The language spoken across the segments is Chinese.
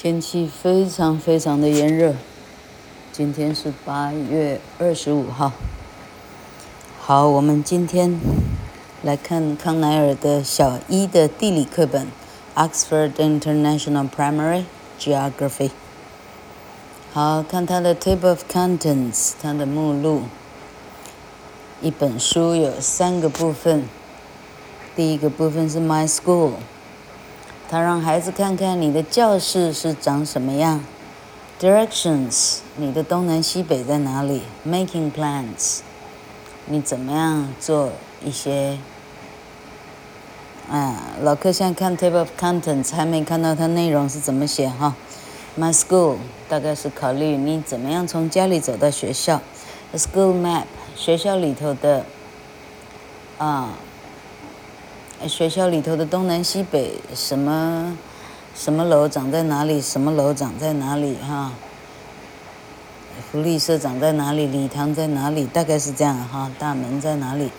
天气非常非常的炎热，今天是八月二十五号。好，我们今天来看康奈尔的小一的地理课本《Oxford International Primary Geography》。好，看它的 Table of Contents，它的目录。一本书有三个部分，第一个部分是 My School。他让孩子看看你的教室是长什么样，Directions，你的东南西北在哪里，Making plans，你怎么样做一些，啊，老客现在看 Table of Contents 还没看到它内容是怎么写哈，My school 大概是考虑你怎么样从家里走到学校，A school map，学校里头的，啊。学校里头的东南西北，什么什么楼长在哪里？什么楼长在哪里？哈，福利社长在哪里？礼堂在哪里？大概是这样哈。大门在哪里？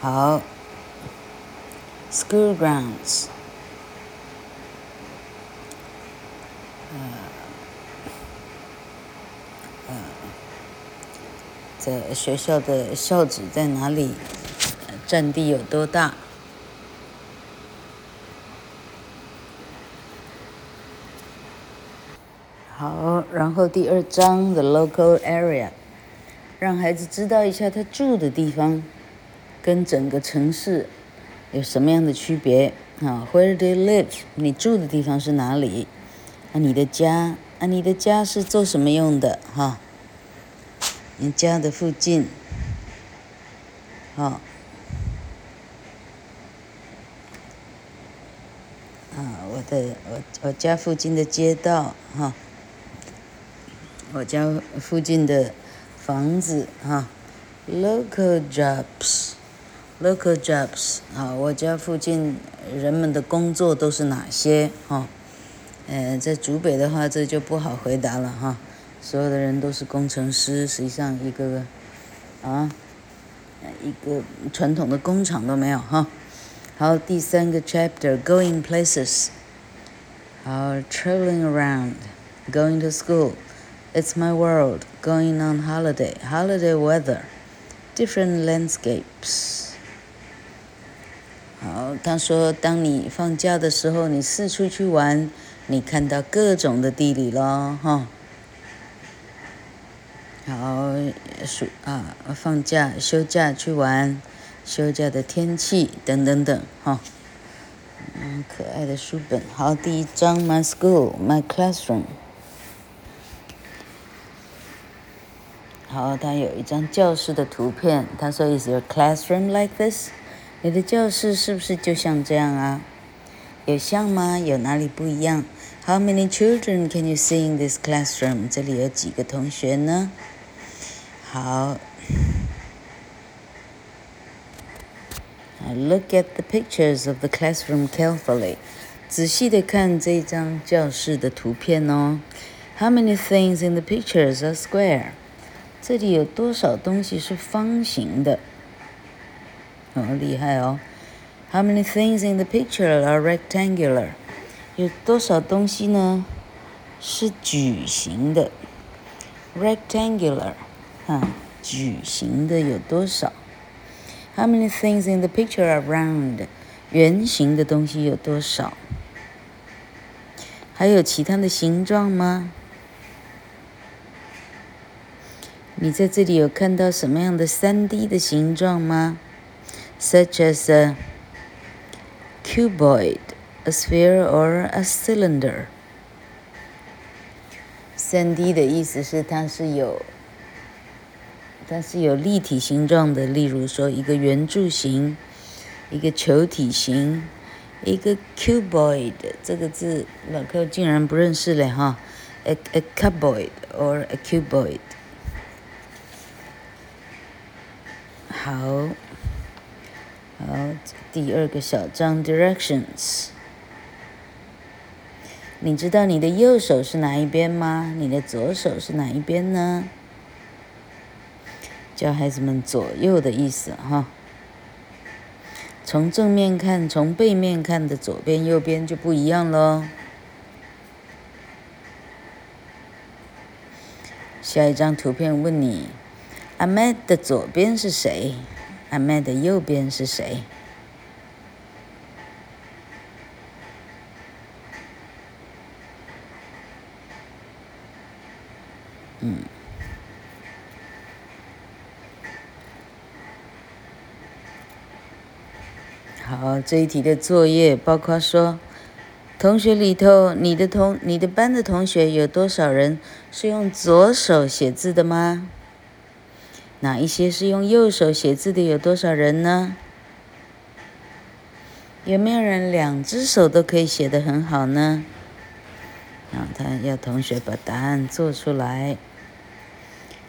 好，school grounds。在学校的校址在哪里？占地有多大？好，然后第二章的 local area，让孩子知道一下他住的地方跟整个城市有什么样的区别啊？Where do you live？你住的地方是哪里？啊，你的家啊，你的家是做什么用的？哈。你家的附近，好，啊，我的我我家附近的街道哈，我家附近的房子哈，local jobs，local jobs 啊，我家附近人们的工作都是哪些哈？呃，在竹北的话，这就不好回答了哈。所有的人都是工程师，实际上一个个，啊，一个传统的工厂都没有哈。好，第三个 chapter，going places，好，traveling around，going to school，it's my world，going on holiday，holiday weather，different landscapes。好，他说，当你放假的时候，你四处去玩，你看到各种的地理咯，哈。好，暑啊，放假、休假去玩，休假的天气等等等，哈，嗯，可爱的书本。好，第一章，My school, my classroom。好，它有一张教室的图片。他说，Is your classroom like this？你的教室是不是就像这样啊？有像吗？有哪里不一样？How many children can you see in this classroom？这里有几个同学呢？好，Look at the pictures of the classroom carefully。仔细的看这张教室的图片哦。How many things in the pictures are square？这里有多少东西是方形的？好厉害哦。How many things in the picture are rectangular？有多少东西呢？是矩形的？Rectangular。 啊，矩形的有多少？How many things in the picture are round？圆形的东西有多少？还有其他的形状吗？你在这里有看到什么样的三 D 的形状吗？Such as a cuboid, a sphere, or a cylinder。三 D 的意思是它是有。但是有立体形状的，例如说一个圆柱形，一个球体形，一个 cuboid 这个字老客竟然不认识嘞哈，a a cuboid or a cuboid。好，好，第二个小章 directions。你知道你的右手是哪一边吗？你的左手是哪一边呢？教孩子们左右的意思哈。从正面看，从背面看的左边、右边就不一样喽。下一张图片问你阿麦的左边是谁阿麦的右边是谁？嗯。好，这一题的作业包括说。同学里头，你的同你的班的同学有多少人是用左手写字的吗？哪一些是用右手写字的？有多少人呢？有没有人两只手都可以写得很好呢？然后，他要同学把答案做出来。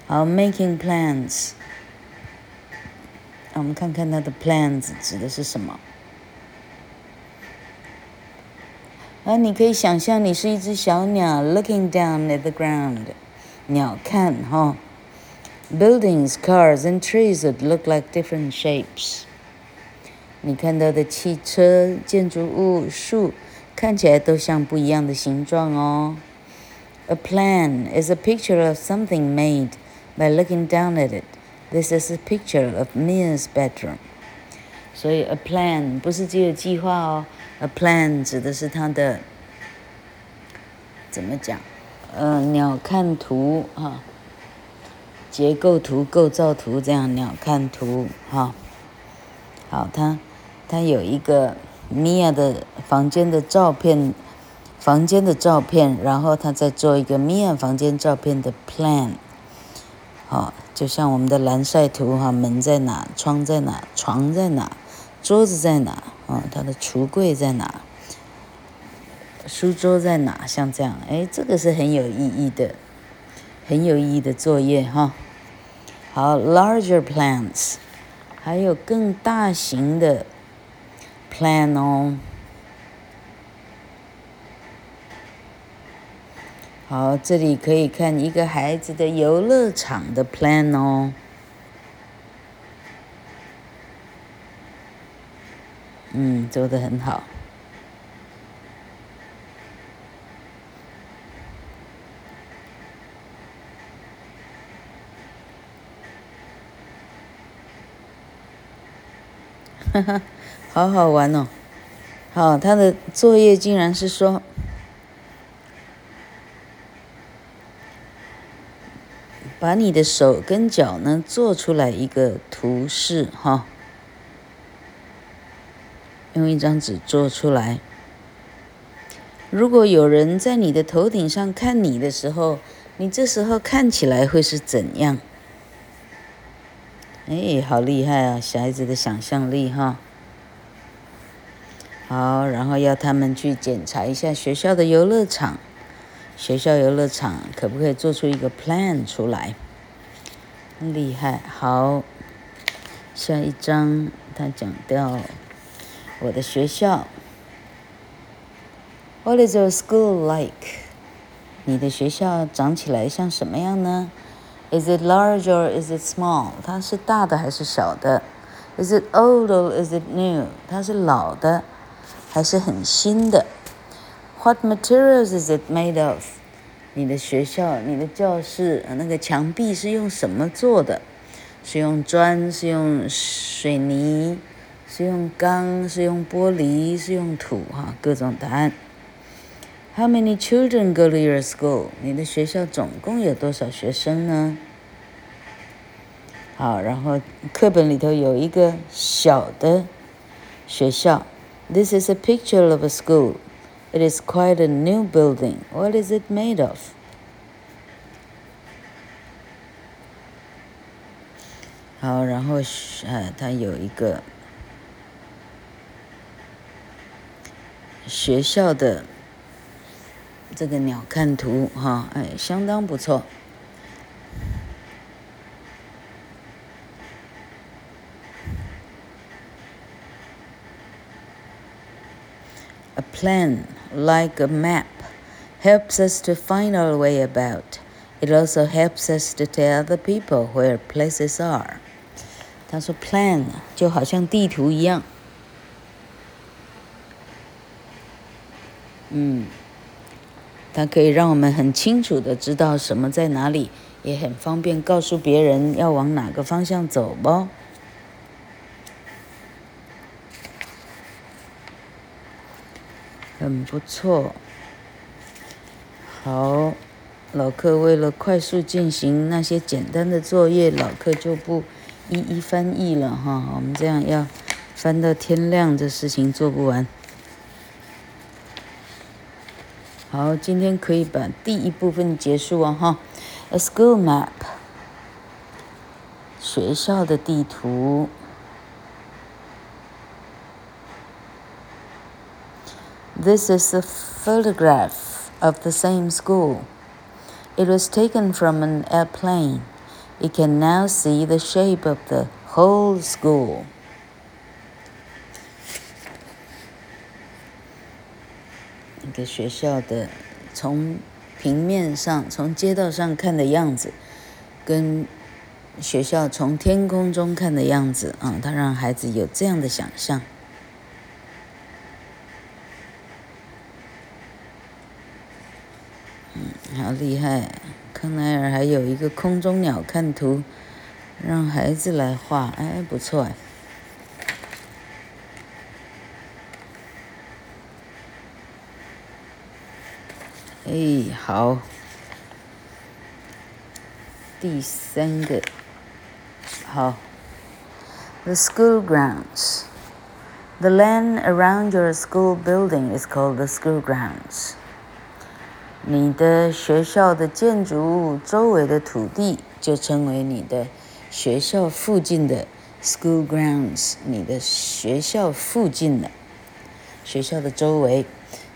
好，making plans。我们看看他的 plans 指的是什么？啊，你可以想象你是一只小鸟，looking down at the ground，鸟看哈、哦。Buildings, cars and trees would look like different shapes。你看到的汽车、建筑物、树，看起来都像不一样的形状哦。A plan is a picture of something made by looking down at it. This is a picture of Mia's bedroom。 所以，a plan 不是只有计划哦。A plan 指的是它的怎么讲？呃，鸟瞰图哈，结构图、构造图这样鸟瞰图哈。好，它它有一个米娅的房间的照片，房间的照片，然后他再做一个米娅房间照片的 plan。好，就像我们的蓝晒图哈，门在哪？窗在哪？床在哪？桌子在哪？啊，他的橱柜在哪？书桌在哪？像这样，哎，这个是很有意义的，很有意义的作业哈。好，larger plans，还有更大型的 plan 哦。好，这里可以看一个孩子的游乐场的 plan 哦。嗯，做得很好。哈哈，好好玩哦。好，他的作业竟然是说，把你的手跟脚呢做出来一个图示哈。用一张纸做出来。如果有人在你的头顶上看你的时候，你这时候看起来会是怎样？哎，好厉害啊！小孩子的想象力哈。好，然后要他们去检查一下学校的游乐场。学校游乐场可不可以做出一个 plan 出来？厉害。好，下一张他讲到。我的学校。What is your school like？你的学校长起来像什么样呢？Is it large or is it small？它是大的还是小的？Is it old or is it new？它是老的还是很新的？What materials is it made of？你的学校、你的教室那个墙壁是用什么做的？是用砖？是用水泥？ 是用钢，是用玻璃，是用土，哈，各种答案。How many children go to your school？你的学校总共有多少学生呢？好，然后课本里头有一个小的学校。This is a picture of a school. It is quite a new building. What is it made of？好，然后呃，它有一个。学校的这个鸟瞰图，哈，哎，相当不错。A plan, like a map, helps us to find our way about. It also helps us to tell other people where places are. 他说，plan 就好像地图一样。 嗯，它可以让我们很清楚的知道什么在哪里，也很方便告诉别人要往哪个方向走哦。很不错。好，老客为了快速进行那些简单的作业，老客就不一一翻译了哈。我们这样要翻到天亮，这事情做不完。好，今天可以把第一部分结束啊哈。A school map，学校的地图。This is a photograph of the same school. It was taken from an airplane. It can now see the shape of the whole school. 学校的从平面上、从街道上看的样子，跟学校从天空中看的样子啊，他让孩子有这样的想象。嗯好厉害！康奈尔还有一个空中鸟看图，让孩子来画，哎，不错。哎，好。第三个，好。The school grounds. The land around your school building is called the school grounds. 你的学校的建筑物周围的土地就称为你的学校附近的 school grounds，你的学校附近的学校的周围。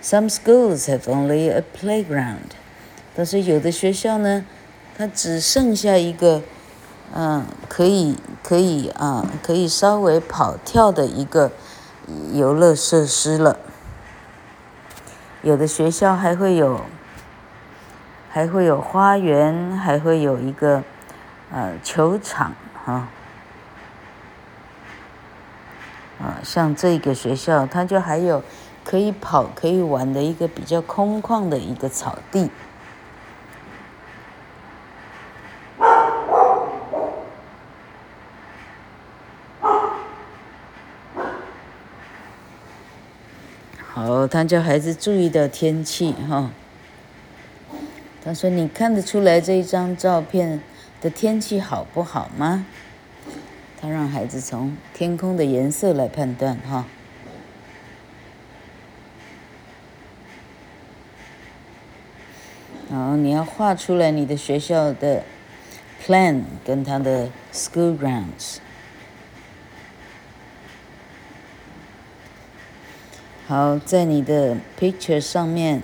Some schools have only a playground，但是有的学校呢，它只剩下一个，嗯，可以可以啊，可以稍微跑跳的一个游乐设施了。有的学校还会有。还会有花园，还会有一个呃球场哈。啊，像这个学校，它就还有可以跑、可以玩的一个比较空旷的一个草地。好，他叫孩子注意到天气哈。他说：“你看得出来这一张照片的天气好不好吗？”他让孩子从天空的颜色来判断哈。然后你要画出来你的学校的 plan 跟他的 school grounds。好，在你的 picture 上面。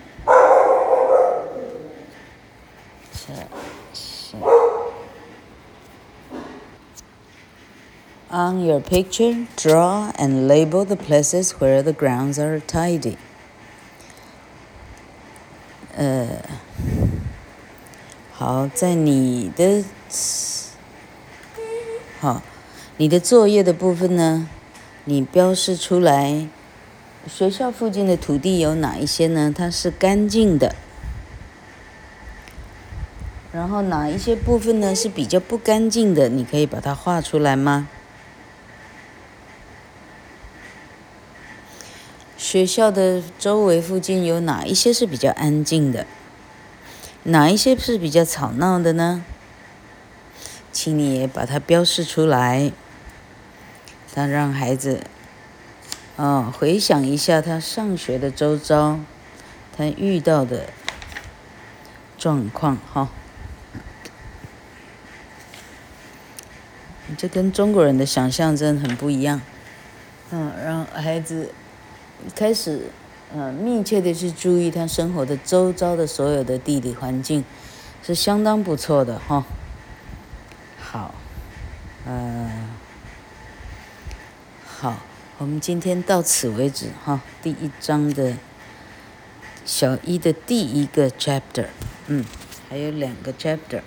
On your picture, draw and label the places where the grounds are tidy. 呃， 好，在你的，好，你的作业的部分呢，你标示出来，学校附近的土地有哪一些呢？它是干净的。然后哪一些部分呢是比较不干净的？你可以把它画出来吗？学校的周围附近有哪一些是比较安静的？哪一些是比较吵闹的呢？请你也把它标示出来。他让孩子，哦，回想一下他上学的周遭，他遇到的状况，哈。这跟中国人的想象真的很不一样。嗯，让孩子。开始，呃，密切的去注意他生活的周遭的所有的地理环境，是相当不错的哈。好，呃，好，我们今天到此为止哈。第一章的小一的第一个 chapter，嗯，还有两个 chapter。